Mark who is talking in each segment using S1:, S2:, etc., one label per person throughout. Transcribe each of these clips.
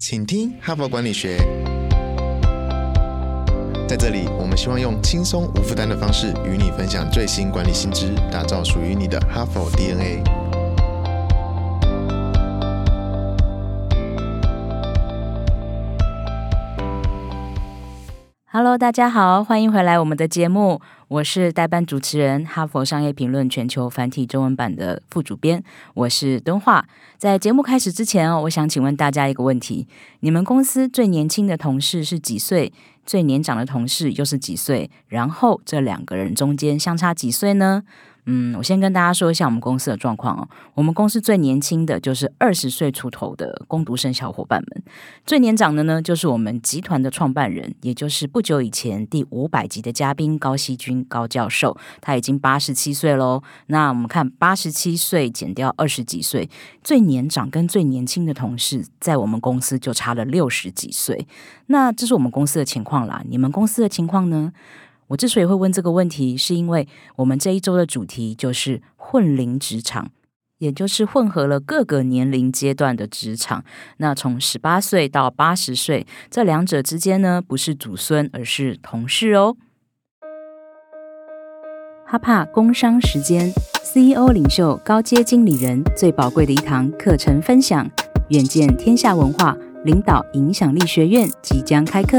S1: 请听哈佛管理学。在这里，我们希望用轻松无负担的方式与你分享最新管理新知，打造属于你的哈佛 DNA。
S2: Hello，大家好，欢迎回来我们的节目。我是代班主持人，哈佛商业评论全球繁体中文版的副主编，我是敦化。在节目开始之前哦，我想请问大家一个问题：你们公司最年轻的同事是几岁？最年长的同事又是几岁？然后这两个人中间相差几岁呢？嗯，我先跟大家说一下我们公司的状况哦。我们公司最年轻的就是二十岁出头的工读生小伙伴们，最年长的呢就是我们集团的创办人，也就是不久以前第五百集的嘉宾高希军高教授，他已经八十七岁喽。那我们看八十七岁减掉二十几岁，最年长跟最年轻的同事在我们公司就差了六十几岁。那这是我们公司的情况啦，你们公司的情况呢？我之所以会问这个问题，是因为我们这一周的主题就是混龄职场，也就是混合了各个年龄阶段的职场。那从十八岁到八十岁，这两者之间呢，不是祖孙，而是同事哦。哈帕工商时间，CEO 领袖高阶经理人最宝贵的一堂课程分享，远见天下文化领导影响力学院即将开课。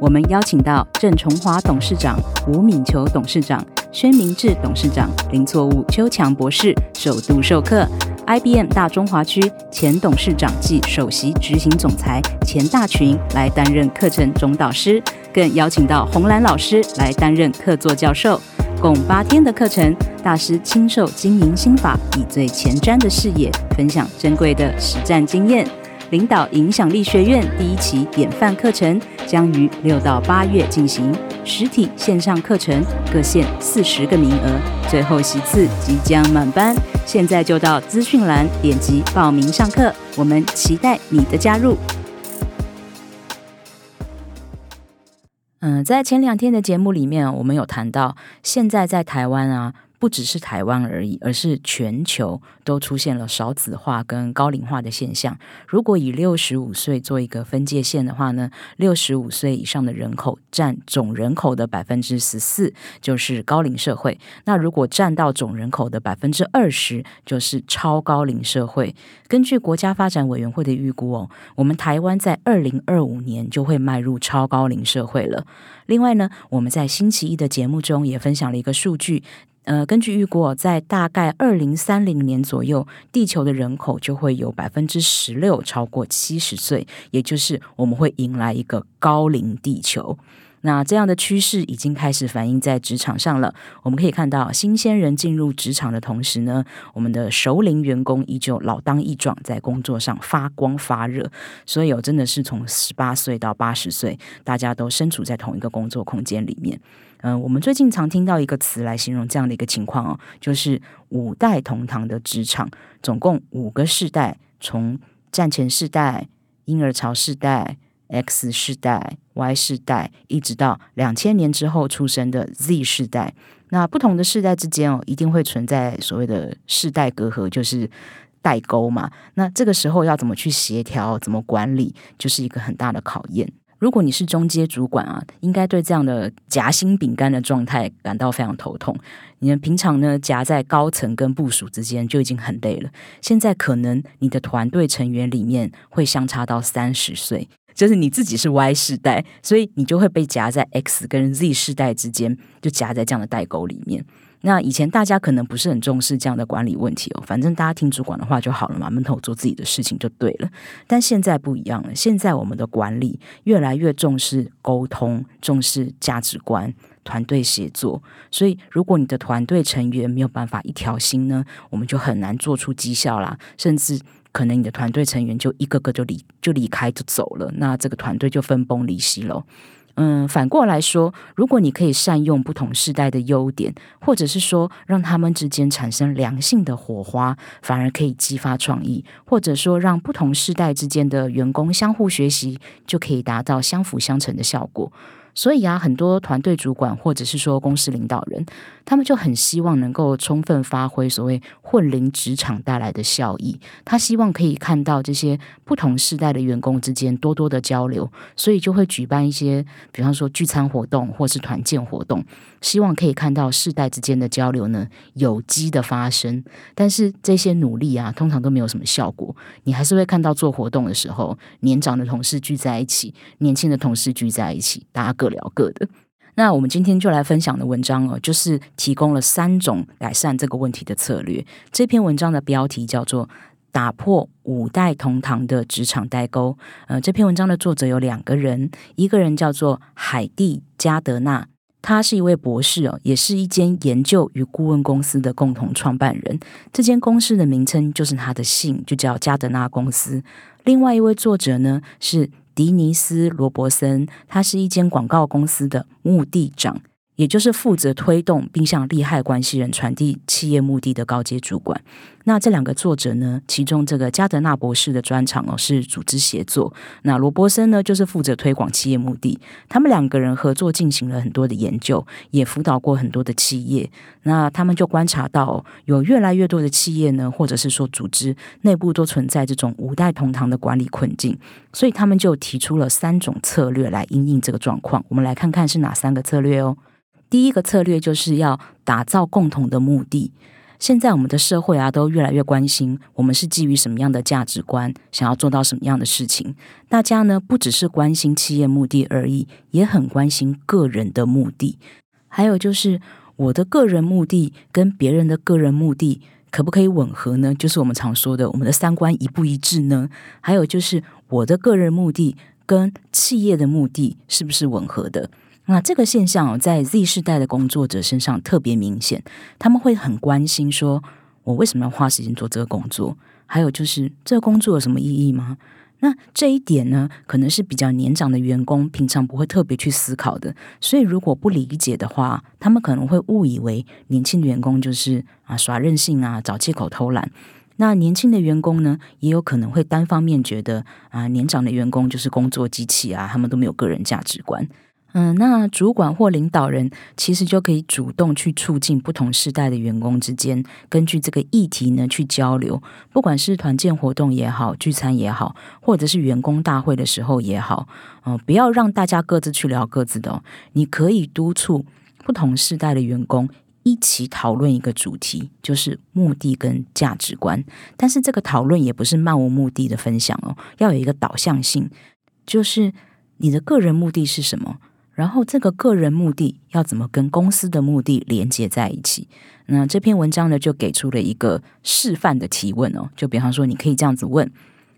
S2: 我们邀请到郑崇华董事长、吴敏球董事长、宣明志董事长、林错误邱强博士首度授课。IBM 大中华区前董事长暨首席执行总裁钱大群来担任课程总导师，更邀请到洪兰老师来担任客座教授。共八天的课程，大师亲授经营心法，以最前瞻的视野分享珍贵的实战经验。领导影响力学院第一期典范课程将于六到八月进行，实体线上课程各限四十个名额，最后席次即将满班。现在就到资讯栏点击报名上课，我们期待你的加入。嗯，在前两天的节目里面，我们有谈到，现在在台湾啊。不只是台湾而已，而是全球都出现了少子化跟高龄化的现象。如果以六十五岁做一个分界线的话呢，六十五岁以上的人口占总人口的百分之十四，就是高龄社会。那如果占到总人口的百分之二十，就是超高龄社会。根据国家发展委员会的预估哦，我们台湾在二零二五年就会迈入超高龄社会了。另外呢，我们在星期一的节目中也分享了一个数据。呃，根据预估，在大概二零三零年左右，地球的人口就会有百分之十六超过七十岁，也就是我们会迎来一个高龄地球。那这样的趋势已经开始反映在职场上了。我们可以看到，新鲜人进入职场的同时呢，我们的熟龄员工依旧老当益壮，在工作上发光发热。所以，真的是从十八岁到八十岁，大家都身处在同一个工作空间里面。嗯，我们最近常听到一个词来形容这样的一个情况哦，就是五代同堂的职场，总共五个世代，从战前世代、婴儿潮世代、X 世代、Y 世代，一直到两千年之后出生的 Z 世代。那不同的世代之间哦，一定会存在所谓的世代隔阂，就是代沟嘛。那这个时候要怎么去协调、怎么管理，就是一个很大的考验。如果你是中阶主管啊，应该对这样的夹心饼干的状态感到非常头痛。你们平常呢夹在高层跟部署之间就已经很累了，现在可能你的团队成员里面会相差到三十岁，就是你自己是 Y 世代，所以你就会被夹在 X 跟 Z 世代之间，就夹在这样的代沟里面。那以前大家可能不是很重视这样的管理问题哦，反正大家听主管的话就好了嘛，闷头做自己的事情就对了。但现在不一样了，现在我们的管理越来越重视沟通，重视价值观、团队协作。所以，如果你的团队成员没有办法一条心呢，我们就很难做出绩效啦，甚至可能你的团队成员就一个个就离就离开就走了，那这个团队就分崩离析了。嗯，反过来说，如果你可以善用不同世代的优点，或者是说让他们之间产生良性的火花，反而可以激发创意，或者说让不同世代之间的员工相互学习，就可以达到相辅相成的效果。所以啊，很多团队主管或者是说公司领导人，他们就很希望能够充分发挥所谓混龄职场带来的效益。他希望可以看到这些不同世代的员工之间多多的交流，所以就会举办一些，比方说聚餐活动或是团建活动，希望可以看到世代之间的交流呢有机的发生。但是这些努力啊，通常都没有什么效果。你还是会看到做活动的时候，年长的同事聚在一起，年轻的同事聚在一起，大家。各聊各的。那我们今天就来分享的文章哦，就是提供了三种改善这个问题的策略。这篇文章的标题叫做《打破五代同堂的职场代沟》。呃，这篇文章的作者有两个人，一个人叫做海蒂加德纳，他是一位博士哦，也是一间研究与顾问公司的共同创办人。这间公司的名称就是他的姓，就叫加德纳公司。另外一位作者呢是。迪尼斯·罗伯森，他是一间广告公司的目的长。也就是负责推动并向利害关系人传递企业目的的高阶主管。那这两个作者呢？其中这个加德纳博士的专长哦是组织协作，那罗伯森呢就是负责推广企业目的。他们两个人合作进行了很多的研究，也辅导过很多的企业。那他们就观察到，有越来越多的企业呢，或者是说组织内部都存在这种五代同堂的管理困境，所以他们就提出了三种策略来应应这个状况。我们来看看是哪三个策略哦。第一个策略就是要打造共同的目的。现在我们的社会啊，都越来越关心我们是基于什么样的价值观，想要做到什么样的事情。大家呢，不只是关心企业目的而已，也很关心个人的目的。还有就是我的个人目的跟别人的个人目的可不可以吻合呢？就是我们常说的，我们的三观一不一致呢？还有就是我的个人目的跟企业的目的是不是吻合的？那这个现象在 Z 世代的工作者身上特别明显，他们会很关心说：“我为什么要花时间做这个工作？还有就是这个工作有什么意义吗？”那这一点呢，可能是比较年长的员工平常不会特别去思考的。所以如果不理解的话，他们可能会误以为年轻的员工就是啊耍任性啊，找借口偷懒。那年轻的员工呢，也有可能会单方面觉得啊，年长的员工就是工作机器啊，他们都没有个人价值观。嗯，那主管或领导人其实就可以主动去促进不同世代的员工之间，根据这个议题呢去交流，不管是团建活动也好，聚餐也好，或者是员工大会的时候也好，嗯，不要让大家各自去聊各自的，你可以督促不同世代的员工一起讨论一个主题，就是目的跟价值观，但是这个讨论也不是漫无目的的分享哦，要有一个导向性，就是你的个人目的是什么？然后，这个个人目的要怎么跟公司的目的连接在一起？那这篇文章呢，就给出了一个示范的提问哦。就比方说，你可以这样子问：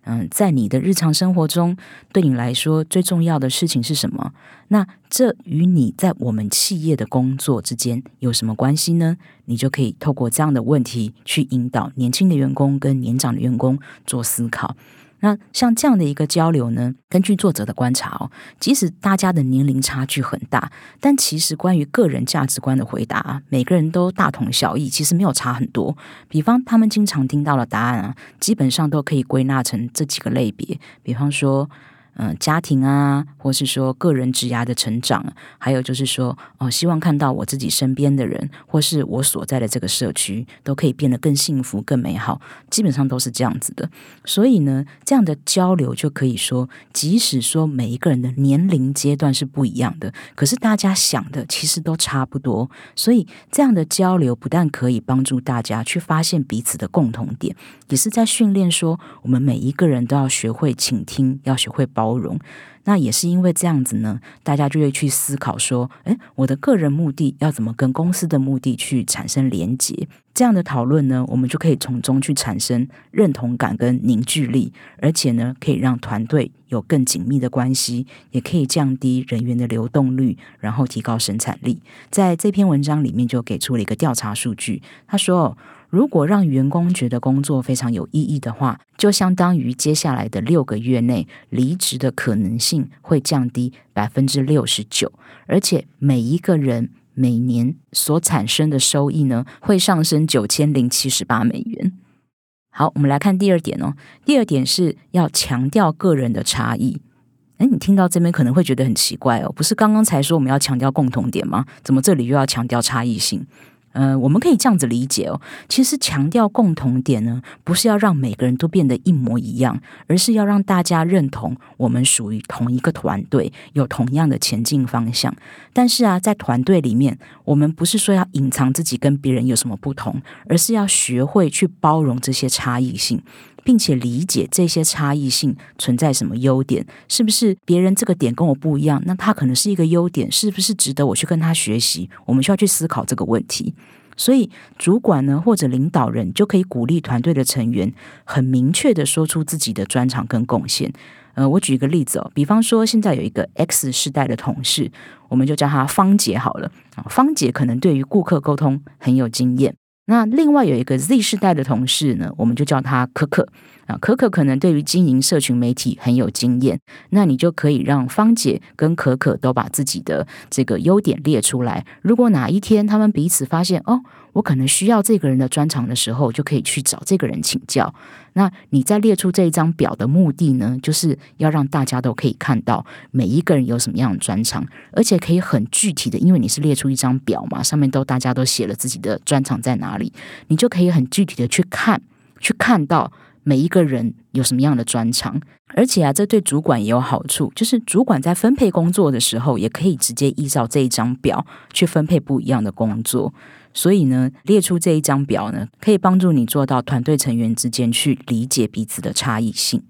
S2: 嗯，在你的日常生活中，对你来说最重要的事情是什么？那这与你在我们企业的工作之间有什么关系呢？你就可以透过这样的问题去引导年轻的员工跟年长的员工做思考。那像这样的一个交流呢，根据作者的观察哦，即使大家的年龄差距很大，但其实关于个人价值观的回答，每个人都大同小异，其实没有差很多。比方他们经常听到的答案啊，基本上都可以归纳成这几个类别，比方说。嗯，家庭啊，或是说个人职涯的成长，还有就是说，哦，希望看到我自己身边的人，或是我所在的这个社区，都可以变得更幸福、更美好。基本上都是这样子的。所以呢，这样的交流就可以说，即使说每一个人的年龄阶段是不一样的，可是大家想的其实都差不多。所以这样的交流不但可以帮助大家去发现彼此的共同点，也是在训练说，我们每一个人都要学会倾听，要学会包。包容，那也是因为这样子呢，大家就会去思考说，诶，我的个人目的要怎么跟公司的目的去产生连结？这样的讨论呢，我们就可以从中去产生认同感跟凝聚力，而且呢，可以让团队有更紧密的关系，也可以降低人员的流动率，然后提高生产力。在这篇文章里面就给出了一个调查数据，他说。如果让员工觉得工作非常有意义的话，就相当于接下来的六个月内离职的可能性会降低百分之六十九，而且每一个人每年所产生的收益呢会上升九千零七十八美元。好，我们来看第二点哦。第二点是要强调个人的差异。哎，你听到这边可能会觉得很奇怪哦，不是刚刚才说我们要强调共同点吗？怎么这里又要强调差异性？呃，我们可以这样子理解哦。其实强调共同点呢，不是要让每个人都变得一模一样，而是要让大家认同我们属于同一个团队，有同样的前进方向。但是啊，在团队里面，我们不是说要隐藏自己跟别人有什么不同，而是要学会去包容这些差异性。并且理解这些差异性存在什么优点，是不是别人这个点跟我不一样？那他可能是一个优点，是不是值得我去跟他学习？我们需要去思考这个问题。所以，主管呢或者领导人就可以鼓励团队的成员很明确的说出自己的专长跟贡献。呃，我举一个例子哦，比方说现在有一个 X 世代的同事，我们就叫他芳姐好了。芳姐可能对于顾客沟通很有经验。那另外有一个 Z 世代的同事呢，我们就叫他可可。可可可能对于经营社群媒体很有经验，那你就可以让芳姐跟可可都把自己的这个优点列出来。如果哪一天他们彼此发现哦。我可能需要这个人的专长的时候，就可以去找这个人请教。那你在列出这一张表的目的呢，就是要让大家都可以看到每一个人有什么样的专长，而且可以很具体的，因为你是列出一张表嘛，上面都大家都写了自己的专长在哪里，你就可以很具体的去看，去看到每一个人有什么样的专长。而且啊，这对主管也有好处，就是主管在分配工作的时候，也可以直接依照这一张表去分配不一样的工作。所以呢，列出这一张表呢，可以帮助你做到团队成员之间去理解彼此的差异性。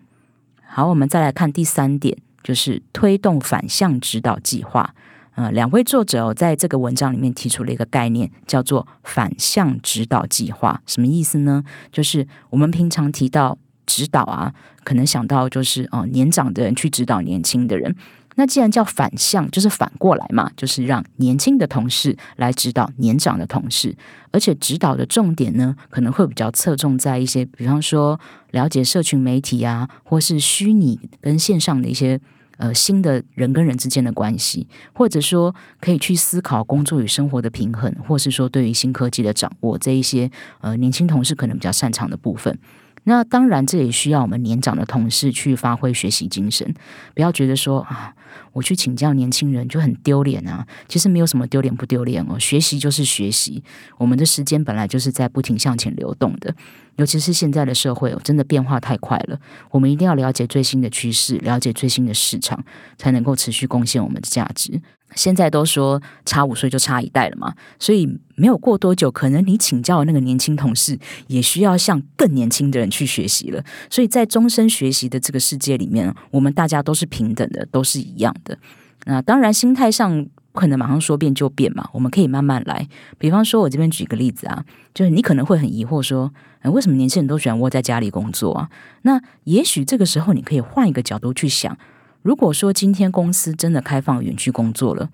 S2: 好，我们再来看第三点，就是推动反向指导计划。呃，两位作者在这个文章里面提出了一个概念，叫做反向指导计划。什么意思呢？就是我们平常提到指导啊，可能想到就是哦，年长的人去指导年轻的人。那既然叫反向，就是反过来嘛，就是让年轻的同事来指导年长的同事，而且指导的重点呢，可能会比较侧重在一些，比方说了解社群媒体啊，或是虚拟跟线上的一些呃新的人跟人之间的关系，或者说可以去思考工作与生活的平衡，或是说对于新科技的掌握这一些呃年轻同事可能比较擅长的部分。那当然，这也需要我们年长的同事去发挥学习精神，不要觉得说啊，我去请教年轻人就很丢脸啊。其实没有什么丢脸不丢脸哦，学习就是学习。我们的时间本来就是在不停向前流动的，尤其是现在的社会，真的变化太快了。我们一定要了解最新的趋势，了解最新的市场，才能够持续贡献我们的价值。现在都说差五岁就差一代了嘛，所以没有过多久，可能你请教的那个年轻同事也需要向更年轻的人去学习了。所以在终身学习的这个世界里面，我们大家都是平等的，都是一样的。那当然，心态上不可能马上说变就变嘛，我们可以慢慢来。比方说，我这边举个例子啊，就是你可能会很疑惑说，为什么年轻人都喜欢窝在家里工作啊？那也许这个时候，你可以换一个角度去想。如果说今天公司真的开放远距工作了，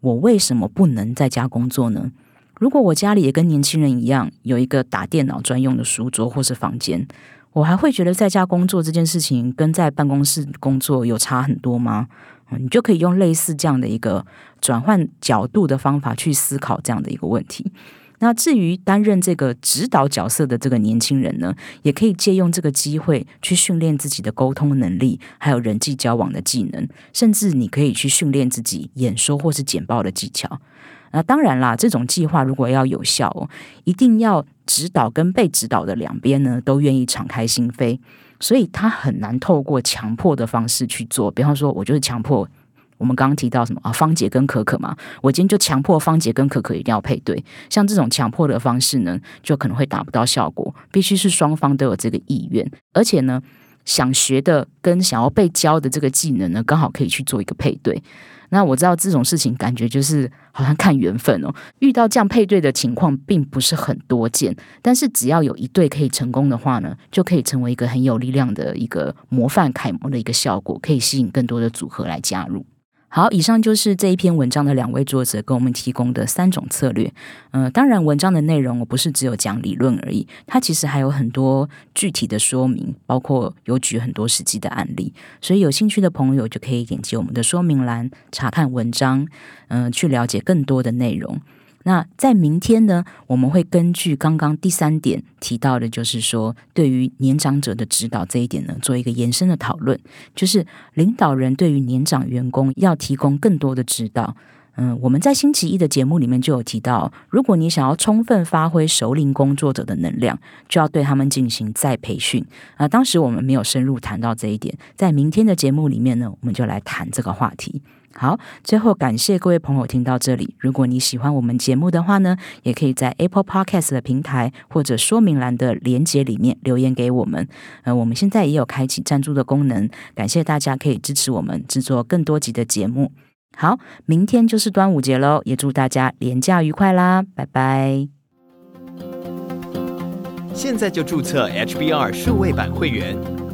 S2: 我为什么不能在家工作呢？如果我家里也跟年轻人一样有一个打电脑专用的书桌或是房间，我还会觉得在家工作这件事情跟在办公室工作有差很多吗？你就可以用类似这样的一个转换角度的方法去思考这样的一个问题。那至于担任这个指导角色的这个年轻人呢，也可以借用这个机会去训练自己的沟通能力，还有人际交往的技能，甚至你可以去训练自己演说或是简报的技巧。那当然啦，这种计划如果要有效，哦，一定要指导跟被指导的两边呢都愿意敞开心扉，所以他很难透过强迫的方式去做。比方说，我就是强迫。我们刚刚提到什么啊？芳姐跟可可嘛，我今天就强迫芳姐跟可可一定要配对。像这种强迫的方式呢，就可能会达不到效果。必须是双方都有这个意愿，而且呢，想学的跟想要被教的这个技能呢，刚好可以去做一个配对。那我知道这种事情感觉就是好像看缘分哦。遇到这样配对的情况并不是很多见，但是只要有一对可以成功的话呢，就可以成为一个很有力量的一个模范楷模的一个效果，可以吸引更多的组合来加入。好，以上就是这一篇文章的两位作者给我们提供的三种策略。嗯，当然，文章的内容我不是只有讲理论而已，它其实还有很多具体的说明，包括有举很多实际的案例。所以有兴趣的朋友就可以点击我们的说明栏查看文章，嗯，去了解更多的内容。那在明天呢，我们会根据刚刚第三点提到的，就是说对于年长者的指导这一点呢，做一个延伸的讨论，就是领导人对于年长员工要提供更多的指导。嗯，我们在星期一的节目里面就有提到，如果你想要充分发挥首领工作者的能量，就要对他们进行再培训。啊，当时我们没有深入谈到这一点，在明天的节目里面呢，我们就来谈这个话题。好，最后感谢各位朋友听到这里。如果你喜欢我们节目的话呢，也可以在 Apple Podcast 的平台或者说明栏的连接里面留言给我们。呃，我们现在也有开启赞助的功能，感谢大家可以支持我们制作更多集的节目。好，明天就是端午节喽，也祝大家连假愉快啦，拜拜！
S3: 现在就注册 HBR 数位版会员，